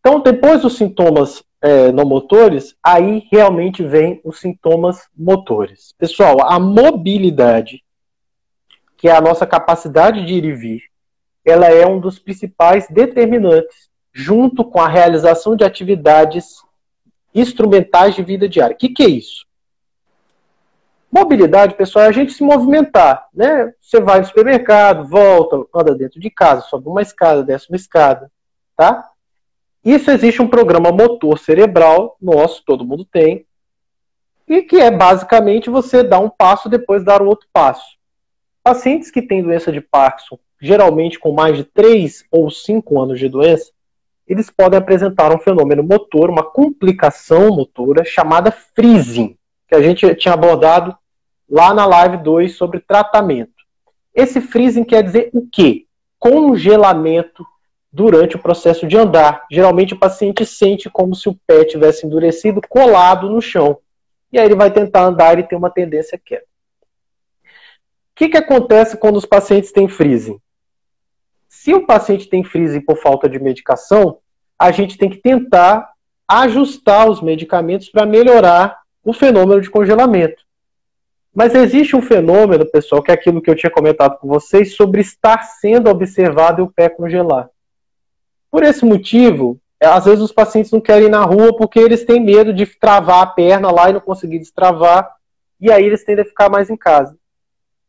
Então, depois dos sintomas é, não motores, aí realmente vem os sintomas motores. Pessoal, a mobilidade, que é a nossa capacidade de ir e vir, ela é um dos principais determinantes, junto com a realização de atividades instrumentais de vida diária. O que, que é isso? Mobilidade, pessoal, é a gente se movimentar, né? Você vai no supermercado, volta, anda dentro de casa, sobe uma escada, desce uma escada, tá? Isso existe um programa motor cerebral nosso, todo mundo tem, e que é basicamente você dar um passo depois dar o outro passo. Pacientes que têm doença de Parkinson, geralmente com mais de 3 ou 5 anos de doença, eles podem apresentar um fenômeno motor, uma complicação motora chamada freezing, que a gente tinha abordado lá na live 2 sobre tratamento. Esse freezing quer dizer o quê? Congelamento durante o processo de andar. Geralmente o paciente sente como se o pé tivesse endurecido, colado no chão. E aí ele vai tentar andar e tem uma tendência quieta. O que, que acontece quando os pacientes têm freezing? Se o paciente tem freezing por falta de medicação, a gente tem que tentar ajustar os medicamentos para melhorar o fenômeno de congelamento. Mas existe um fenômeno, pessoal, que é aquilo que eu tinha comentado com vocês sobre estar sendo observado e o pé congelar. Por esse motivo, às vezes os pacientes não querem ir na rua porque eles têm medo de travar a perna lá e não conseguir destravar, e aí eles tendem a ficar mais em casa.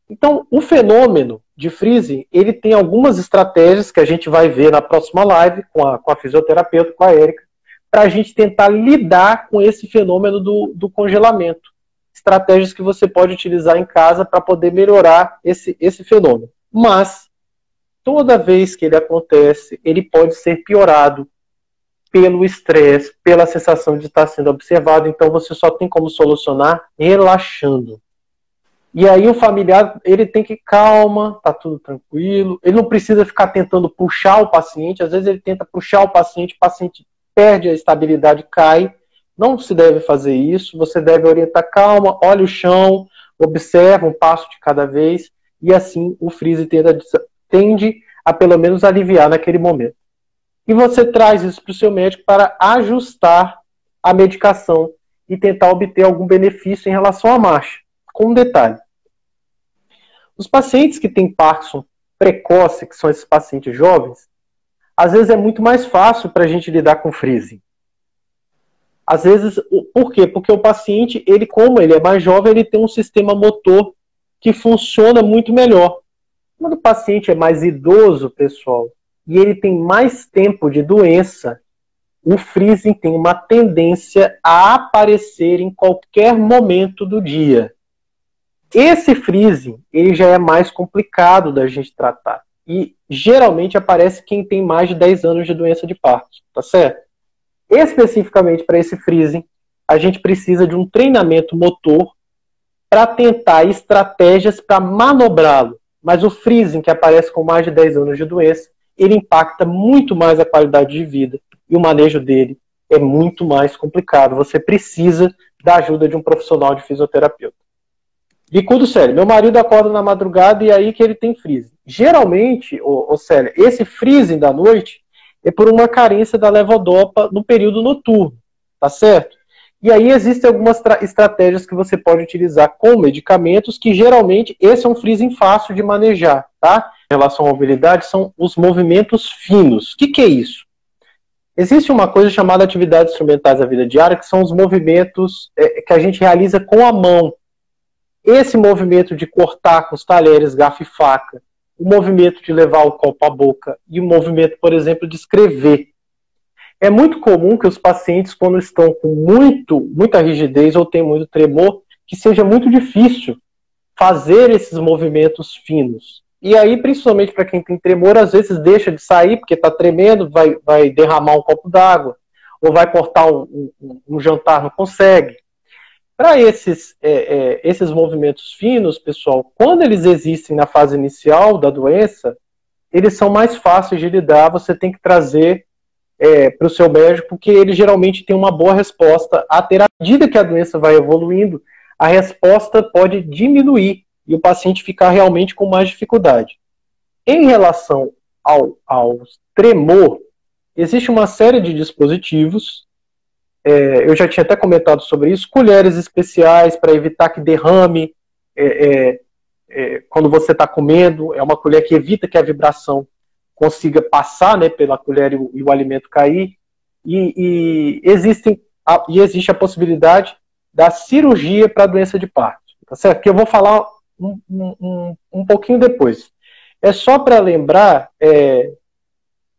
Então, o fenômeno de freezing, ele tem algumas estratégias que a gente vai ver na próxima live com a, com a fisioterapeuta, com a Érica, para a gente tentar lidar com esse fenômeno do, do congelamento. Estratégias que você pode utilizar em casa para poder melhorar esse, esse fenômeno. Mas, toda vez que ele acontece, ele pode ser piorado pelo estresse, pela sensação de estar sendo observado. Então, você só tem como solucionar relaxando. E aí o familiar, ele tem que calma, tá tudo tranquilo. Ele não precisa ficar tentando puxar o paciente. Às vezes ele tenta puxar o paciente, o paciente perde a estabilidade, cai. Não se deve fazer isso. Você deve orientar calma, olha o chão, observa um passo de cada vez e assim o freeze tende a, tende a pelo menos aliviar naquele momento. E você traz isso para o seu médico para ajustar a medicação e tentar obter algum benefício em relação à marcha com um detalhe. Os pacientes que têm Parkinson precoce, que são esses pacientes jovens, às vezes é muito mais fácil para a gente lidar com freezing. Às vezes, por quê? Porque o paciente, ele como ele é mais jovem, ele tem um sistema motor que funciona muito melhor. Quando o paciente é mais idoso, pessoal, e ele tem mais tempo de doença, o freezing tem uma tendência a aparecer em qualquer momento do dia. Esse freezing, ele já é mais complicado da gente tratar. E geralmente aparece quem tem mais de 10 anos de doença de Parkinson, tá certo? Especificamente para esse freezing, a gente precisa de um treinamento motor para tentar estratégias para manobrá-lo. Mas o freezing, que aparece com mais de 10 anos de doença, ele impacta muito mais a qualidade de vida e o manejo dele é muito mais complicado. Você precisa da ajuda de um profissional de fisioterapeuta. Bicudo sério. Meu marido acorda na madrugada e é aí que ele tem freezing. Geralmente, ô, ô Célia, esse freezing da noite é por uma carência da levodopa no período noturno, tá certo? E aí existem algumas estratégias que você pode utilizar com medicamentos que geralmente esse é um freezing fácil de manejar, tá? Em relação à mobilidade, são os movimentos finos. O que, que é isso? Existe uma coisa chamada atividades instrumentais da vida diária, que são os movimentos é, que a gente realiza com a mão, esse movimento de cortar com os talheres, garfo e faca, o movimento de levar o copo à boca e o movimento, por exemplo, de escrever. É muito comum que os pacientes, quando estão com muito, muita rigidez ou tem muito tremor, que seja muito difícil fazer esses movimentos finos. E aí, principalmente para quem tem tremor, às vezes deixa de sair porque está tremendo, vai, vai derramar um copo d'água, ou vai cortar um, um, um jantar, não consegue. Para esses, é, é, esses movimentos finos, pessoal, quando eles existem na fase inicial da doença, eles são mais fáceis de lidar, você tem que trazer é, para o seu médico, porque ele geralmente tem uma boa resposta. À medida que a doença vai evoluindo, a resposta pode diminuir e o paciente ficar realmente com mais dificuldade. Em relação ao, ao tremor, existe uma série de dispositivos, é, eu já tinha até comentado sobre isso, colheres especiais para evitar que derrame é, é, é quando você está comendo, é uma colher que evita que a vibração consiga passar né, pela colher e o, e o alimento cair, e, e, existem, a, e existe a possibilidade da cirurgia para a doença de parto, tá certo? Que eu vou falar um, um, um pouquinho depois. É só para lembrar é,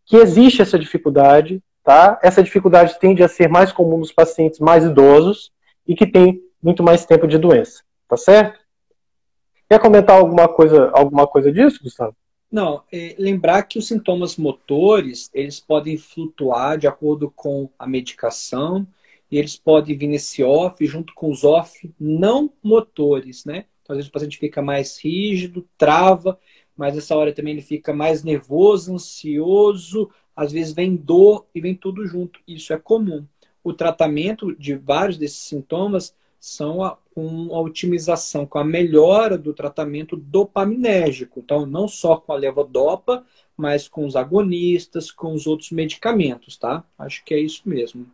que existe essa dificuldade, tá? Essa dificuldade tende a ser mais comum nos pacientes mais idosos e que têm muito mais tempo de doença, tá certo? Quer comentar alguma coisa, alguma coisa disso, Gustavo? Não, é, lembrar que os sintomas motores, eles podem flutuar de acordo com a medicação e eles podem vir nesse off junto com os off não motores, né? Então, às vezes o paciente fica mais rígido, trava, mas nessa hora também ele fica mais nervoso, ansioso, às vezes vem dor e vem tudo junto. Isso é comum. O tratamento de vários desses sintomas são a, com a otimização, com a melhora do tratamento dopaminérgico. Então, não só com a levodopa, mas com os agonistas, com os outros medicamentos, tá? Acho que é isso mesmo.